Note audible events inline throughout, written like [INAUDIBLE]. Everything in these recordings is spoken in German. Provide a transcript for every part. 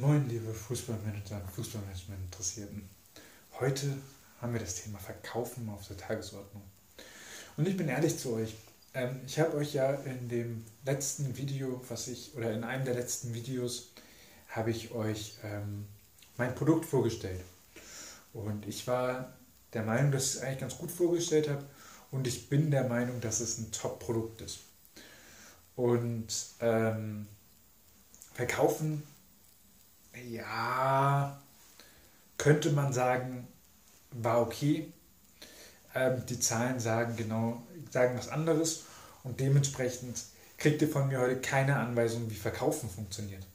Moin, liebe Fußballmanager und Fußballmanagement-Interessierten. Heute haben wir das Thema Verkaufen auf der Tagesordnung. Und ich bin ehrlich zu euch. Ähm, ich habe euch ja in dem letzten Video, was ich, oder in einem der letzten Videos, habe ich euch ähm, mein Produkt vorgestellt. Und ich war der Meinung, dass ich es eigentlich ganz gut vorgestellt habe. Und ich bin der Meinung, dass es ein Top-Produkt ist. Und ähm, verkaufen ja, könnte man sagen, war okay. Ähm, die Zahlen sagen genau, sagen was anderes und dementsprechend kriegt ihr von mir heute keine Anweisung, wie Verkaufen funktioniert.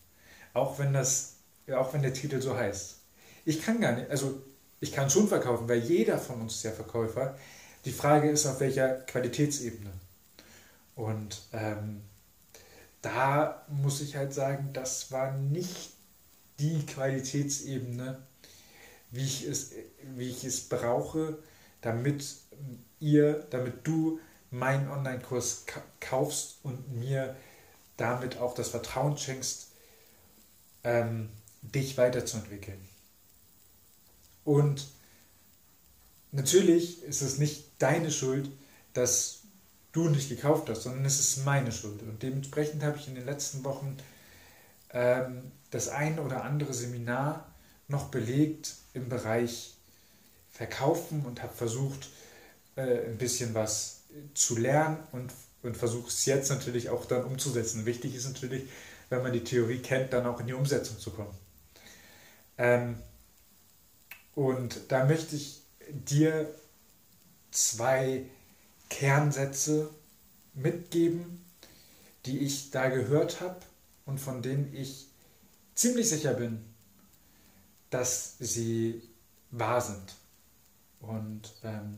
Auch wenn das, auch wenn der Titel so heißt. Ich kann gar nicht, also ich kann schon verkaufen, weil jeder von uns ist ja Verkäufer. Die Frage ist, auf welcher Qualitätsebene. Und ähm, da muss ich halt sagen, das war nicht die Qualitätsebene, wie ich es, wie ich es brauche, damit ihr, damit du meinen Online-Kurs kaufst und mir damit auch das Vertrauen schenkst, ähm, dich weiterzuentwickeln. Und natürlich ist es nicht deine Schuld, dass du nicht gekauft hast, sondern es ist meine Schuld. Und dementsprechend habe ich in den letzten Wochen ähm, das ein oder andere Seminar noch belegt im Bereich Verkaufen und habe versucht, äh, ein bisschen was zu lernen und, und versuche es jetzt natürlich auch dann umzusetzen. Wichtig ist natürlich, wenn man die Theorie kennt, dann auch in die Umsetzung zu kommen. Ähm, und da möchte ich dir zwei Kernsätze mitgeben, die ich da gehört habe und von denen ich ziemlich sicher bin, dass sie wahr sind. Und ähm,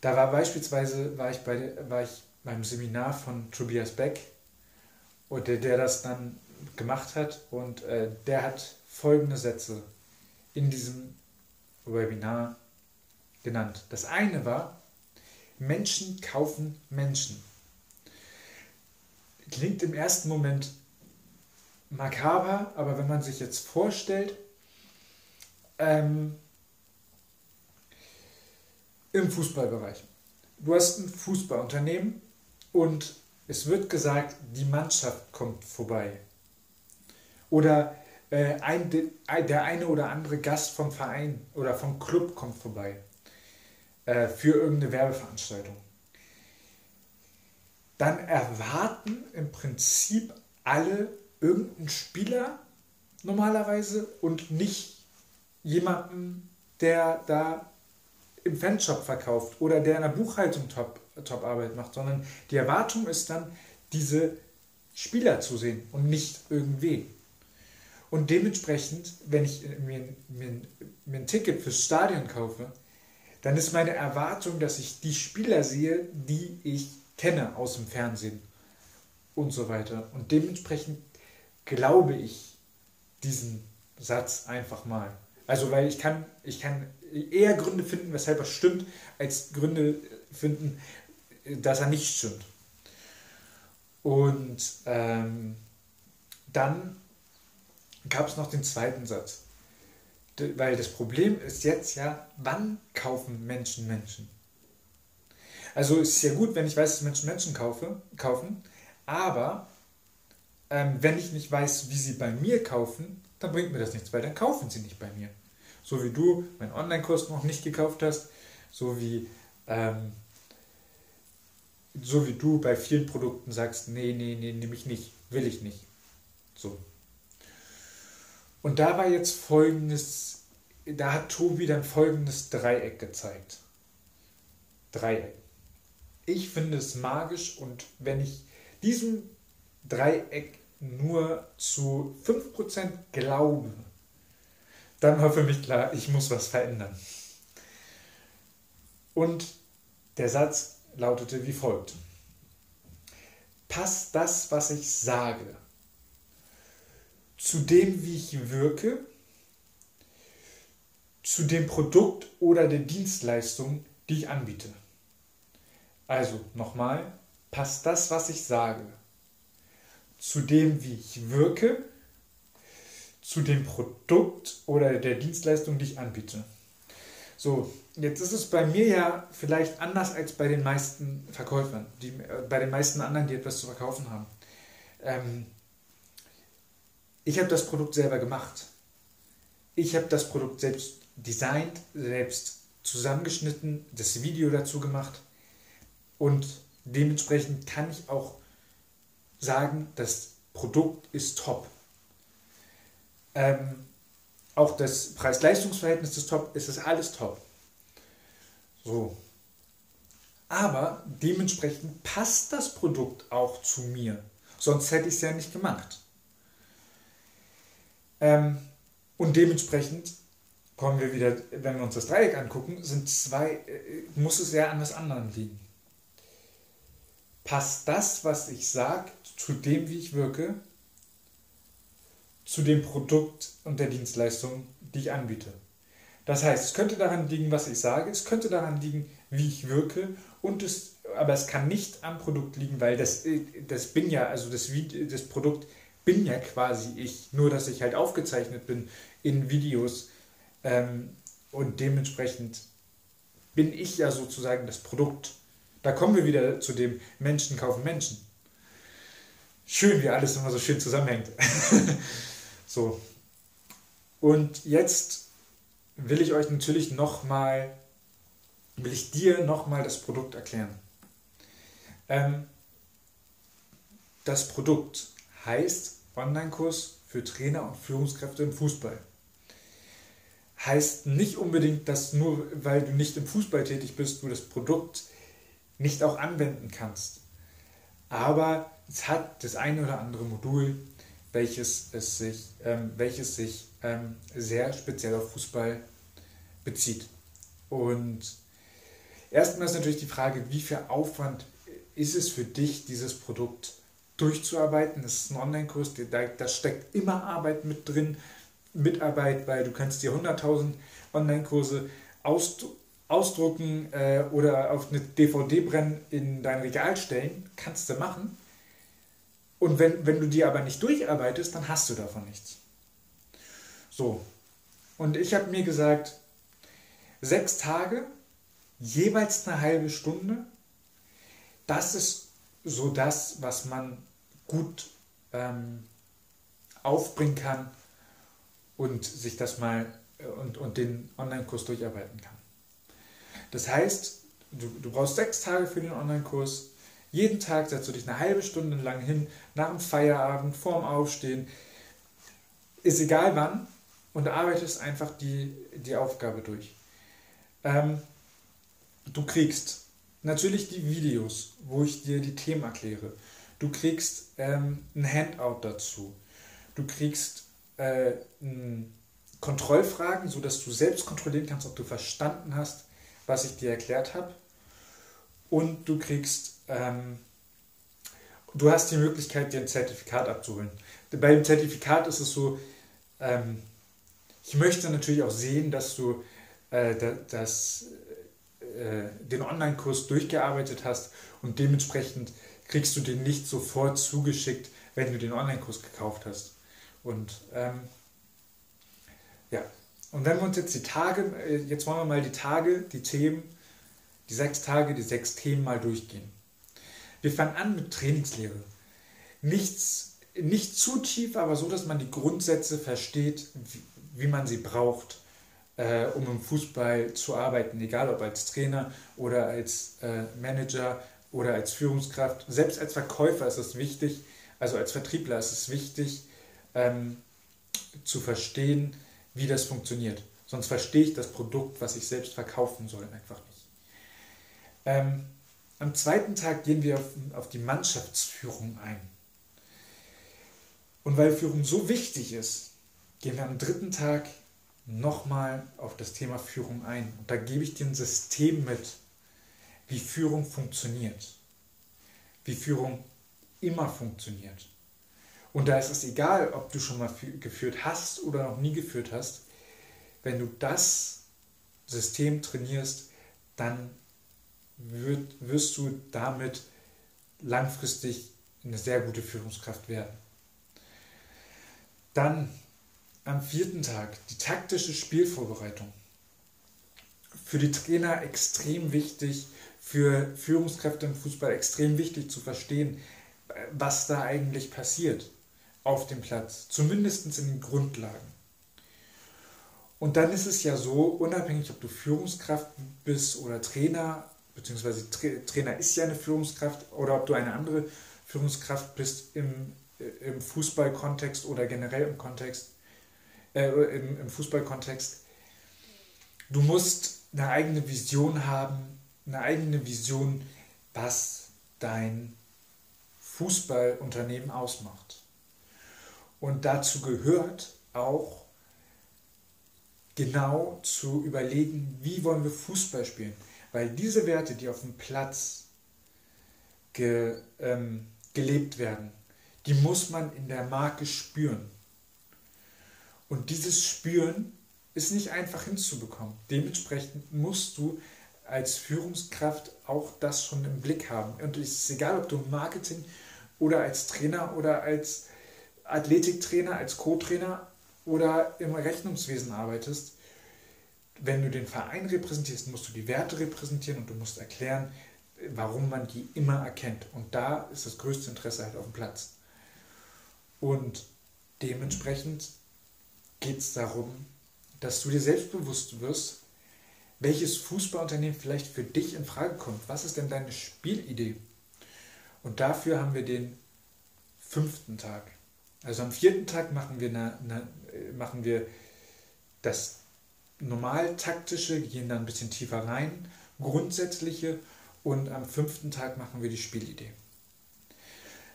da war beispielsweise, war ich, bei, war ich beim Seminar von Tobias Beck, und der, der das dann gemacht hat und äh, der hat folgende Sätze in diesem Webinar genannt. Das eine war, Menschen kaufen Menschen. Klingt im ersten Moment makaber, aber wenn man sich jetzt vorstellt, ähm, im Fußballbereich. Du hast ein Fußballunternehmen und es wird gesagt, die Mannschaft kommt vorbei. Oder äh, ein, der eine oder andere Gast vom Verein oder vom Club kommt vorbei äh, für irgendeine Werbeveranstaltung. Dann erwarten im Prinzip alle irgendeinen Spieler normalerweise und nicht jemanden, der da im Fanshop verkauft oder der in der Buchhaltung Top, Top-Arbeit macht, sondern die Erwartung ist dann, diese Spieler zu sehen und nicht irgendwie. Und dementsprechend, wenn ich mir, mir, mir ein Ticket fürs Stadion kaufe, dann ist meine Erwartung, dass ich die Spieler sehe, die ich kenne aus dem Fernsehen und so weiter. Und dementsprechend glaube ich diesen Satz einfach mal. Also weil ich kann, ich kann eher Gründe finden, weshalb er stimmt, als Gründe finden, dass er nicht stimmt. Und ähm, dann gab es noch den zweiten Satz. Weil das Problem ist jetzt ja, wann kaufen Menschen Menschen? Also es ist ja gut, wenn ich weiß, dass Menschen Menschen kaufe, kaufen, aber ähm, wenn ich nicht weiß, wie sie bei mir kaufen, dann bringt mir das nichts, weil dann kaufen sie nicht bei mir. So wie du meinen Online-Kurs noch nicht gekauft hast, so wie, ähm, so wie du bei vielen Produkten sagst, nee, nee, nee, nehme ich nicht, will ich nicht. So. Und da war jetzt folgendes, da hat Tobi dann folgendes Dreieck gezeigt. Dreieck. Ich finde es magisch und wenn ich diesem Dreieck nur zu 5% glaube, dann war für mich klar, ich muss was verändern. Und der Satz lautete wie folgt. Passt das, was ich sage, zu dem, wie ich wirke, zu dem Produkt oder der Dienstleistung, die ich anbiete? Also nochmal, passt das, was ich sage, zu dem, wie ich wirke, zu dem Produkt oder der Dienstleistung, die ich anbiete. So, jetzt ist es bei mir ja vielleicht anders als bei den meisten Verkäufern, die, äh, bei den meisten anderen, die etwas zu verkaufen haben. Ähm, ich habe das Produkt selber gemacht. Ich habe das Produkt selbst designt, selbst zusammengeschnitten, das Video dazu gemacht und dementsprechend kann ich auch sagen, das Produkt ist top. Ähm, auch das Preis-Leistungs-Verhältnis ist top, es ist alles top. So. Aber dementsprechend passt das Produkt auch zu mir. Sonst hätte ich es ja nicht gemacht. Ähm, und dementsprechend kommen wir wieder, wenn wir uns das Dreieck angucken, sind zwei, äh, muss es ja an was anderem liegen. Passt das, was ich sage, zu dem, wie ich wirke, zu dem Produkt und der Dienstleistung, die ich anbiete. Das heißt, es könnte daran liegen, was ich sage, es könnte daran liegen, wie ich wirke, und es, aber es kann nicht am Produkt liegen, weil das, äh, das bin ja, also das, das Produkt bin ja quasi ich, nur dass ich halt aufgezeichnet bin in Videos ähm, und dementsprechend bin ich ja sozusagen das Produkt. Da kommen wir wieder zu dem Menschen kaufen Menschen. Schön, wie alles immer so schön zusammenhängt. [LAUGHS] so. Und jetzt will ich euch natürlich nochmal, will ich dir nochmal das Produkt erklären. Ähm, das Produkt heißt Online-Kurs für Trainer und Führungskräfte im Fußball. Heißt nicht unbedingt, dass nur weil du nicht im Fußball tätig bist, du das Produkt nicht auch anwenden kannst. Aber es hat das eine oder andere Modul, welches, es sich, ähm, welches sich ähm, sehr speziell auf Fußball bezieht. Und erstmal ist natürlich die Frage, wie viel Aufwand ist es für dich, dieses Produkt durchzuarbeiten. Das ist ein Online-Kurs, da, da steckt immer Arbeit mit drin, Mitarbeit, weil du kannst dir 100.000 Online-Kurse ausdrucken äh, oder auf eine DVD brennen in dein Regal stellen, kannst du machen. Und wenn, wenn du die aber nicht durcharbeitest, dann hast du davon nichts. So. Und ich habe mir gesagt, sechs Tage, jeweils eine halbe Stunde, das ist so das, was man gut ähm, aufbringen kann und sich das mal äh, und, und den Online-Kurs durcharbeiten kann. Das heißt, du, du brauchst sechs Tage für den Online-Kurs, jeden Tag setzt du dich eine halbe Stunde lang hin, nach dem Feierabend, vorm Aufstehen, ist egal wann, und arbeitest einfach die, die Aufgabe durch. Ähm, du kriegst natürlich die Videos, wo ich dir die Themen erkläre. Du kriegst ähm, ein Handout dazu. Du kriegst äh, Kontrollfragen, sodass du selbst kontrollieren kannst, ob du verstanden hast, was ich dir erklärt habe. Und du kriegst ähm, du hast die Möglichkeit, dir ein Zertifikat abzuholen. Bei dem Zertifikat ist es so, ähm, ich möchte natürlich auch sehen, dass du äh, das, äh, den Online-Kurs durchgearbeitet hast und dementsprechend kriegst du den nicht sofort zugeschickt, wenn du den Online-Kurs gekauft hast. Und ähm, ja, und wenn wir uns jetzt die Tage, äh, jetzt wollen wir mal die Tage, die Themen, die sechs Tage, die sechs Themen mal durchgehen. Wir fangen an mit Trainingslehre. Nichts, nicht zu tief, aber so, dass man die Grundsätze versteht, wie, wie man sie braucht, äh, um im Fußball zu arbeiten, egal ob als Trainer oder als äh, Manager oder als Führungskraft. Selbst als Verkäufer ist es wichtig, also als Vertriebler ist es wichtig, ähm, zu verstehen, wie das funktioniert. Sonst verstehe ich das Produkt, was ich selbst verkaufen soll, einfach nicht. Ähm, am zweiten Tag gehen wir auf, auf die Mannschaftsführung ein. Und weil Führung so wichtig ist, gehen wir am dritten Tag nochmal auf das Thema Führung ein. Und da gebe ich dir ein System mit, wie Führung funktioniert. Wie Führung immer funktioniert. Und da ist es egal, ob du schon mal geführt hast oder noch nie geführt hast. Wenn du das System trainierst, dann wirst du damit langfristig eine sehr gute Führungskraft werden. Dann am vierten Tag die taktische Spielvorbereitung. Für die Trainer extrem wichtig, für Führungskräfte im Fußball extrem wichtig zu verstehen, was da eigentlich passiert auf dem Platz, zumindest in den Grundlagen. Und dann ist es ja so, unabhängig ob du Führungskraft bist oder Trainer, beziehungsweise Trainer ist ja eine Führungskraft, oder ob du eine andere Führungskraft bist im, im Fußballkontext oder generell im Kontext, äh, im, im Fußballkontext, du musst eine eigene Vision haben, eine eigene Vision, was dein Fußballunternehmen ausmacht. Und dazu gehört auch genau zu überlegen, wie wollen wir Fußball spielen. Weil diese Werte, die auf dem Platz ge, ähm, gelebt werden, die muss man in der Marke spüren. Und dieses Spüren ist nicht einfach hinzubekommen. Dementsprechend musst du als Führungskraft auch das schon im Blick haben. Und es ist egal, ob du im Marketing oder als Trainer oder als Athletiktrainer, als Co-Trainer oder im Rechnungswesen arbeitest. Wenn du den Verein repräsentierst, musst du die Werte repräsentieren und du musst erklären, warum man die immer erkennt. Und da ist das größte Interesse halt auf dem Platz. Und dementsprechend geht es darum, dass du dir selbstbewusst wirst, welches Fußballunternehmen vielleicht für dich in Frage kommt. Was ist denn deine Spielidee? Und dafür haben wir den fünften Tag. Also am vierten Tag machen wir, eine, eine, machen wir das normal taktische, gehen dann ein bisschen tiefer rein, grundsätzliche und am fünften Tag machen wir die Spielidee.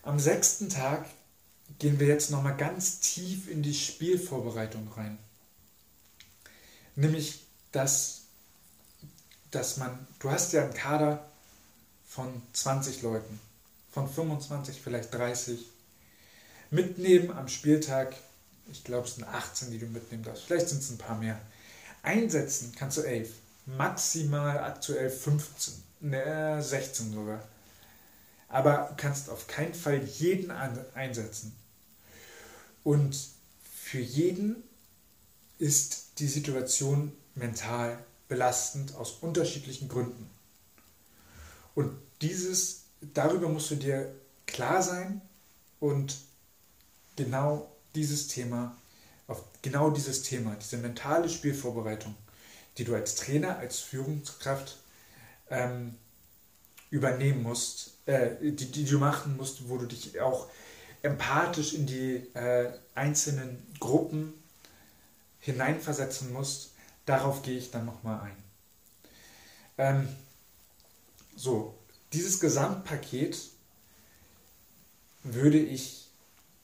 Am sechsten Tag gehen wir jetzt nochmal ganz tief in die Spielvorbereitung rein. Nämlich das dass man, du hast ja einen Kader von 20 Leuten, von 25, vielleicht 30. Mitnehmen am Spieltag, ich glaube es sind 18, die du mitnehmen darfst, vielleicht sind es ein paar mehr. Einsetzen kannst du 11, maximal aktuell 15, ne, 16 sogar. Aber du kannst auf keinen Fall jeden einsetzen. Und für jeden ist die Situation mental belastend aus unterschiedlichen Gründen. Und dieses, darüber musst du dir klar sein und genau dieses Thema, auf genau dieses Thema, diese mentale Spielvorbereitung, die du als Trainer, als Führungskraft ähm, übernehmen musst, äh, die, die du machen musst, wo du dich auch empathisch in die äh, einzelnen Gruppen hineinversetzen musst, Darauf gehe ich dann nochmal ein. Ähm, so, dieses Gesamtpaket würde ich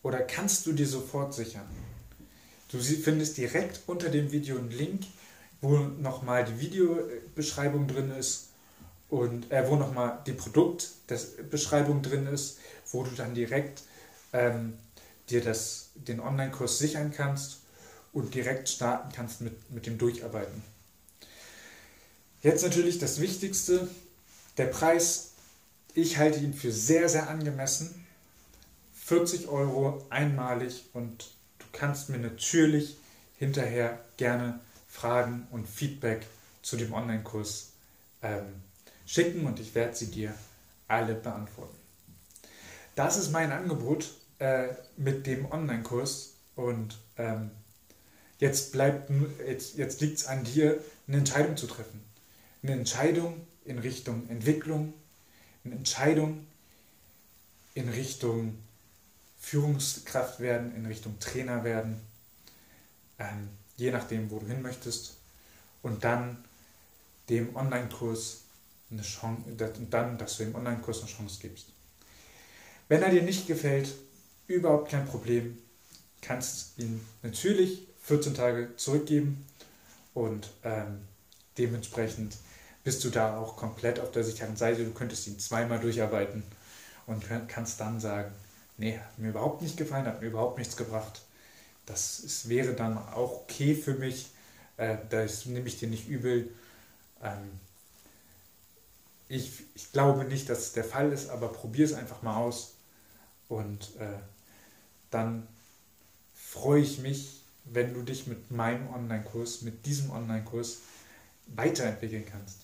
oder kannst du dir sofort sichern. Du findest direkt unter dem Video einen Link, wo nochmal die Videobeschreibung drin ist und äh, wo nochmal die Produktbeschreibung drin ist, wo du dann direkt ähm, dir das, den Online-Kurs sichern kannst und direkt starten kannst mit, mit dem Durcharbeiten. Jetzt natürlich das Wichtigste, der Preis. Ich halte ihn für sehr, sehr angemessen. 40 Euro einmalig und kannst mir natürlich hinterher gerne Fragen und Feedback zu dem Online-Kurs ähm, schicken und ich werde sie dir alle beantworten. Das ist mein Angebot äh, mit dem Online-Kurs und ähm, Jetzt, jetzt, jetzt liegt es an dir, eine Entscheidung zu treffen. Eine Entscheidung in Richtung Entwicklung, eine Entscheidung in Richtung Führungskraft werden, in Richtung Trainer werden, ähm, je nachdem, wo du hin möchtest. Und dann dem Online-Kurs eine Chance, dann, dass du dem Online-Kurs eine Chance gibst. Wenn er dir nicht gefällt, überhaupt kein Problem, kannst ihn natürlich 14 Tage zurückgeben und ähm, dementsprechend bist du da auch komplett auf der sicheren Seite. Du könntest ihn zweimal durcharbeiten und kannst dann sagen, nee, hat mir überhaupt nicht gefallen, hat mir überhaupt nichts gebracht. Das ist, wäre dann auch okay für mich. Äh, das nehme ich dir nicht übel. Ähm, ich, ich glaube nicht, dass es der Fall ist, aber probier es einfach mal aus. Und äh, dann freue ich mich, wenn du dich mit meinem Online-Kurs, mit diesem Online-Kurs weiterentwickeln kannst.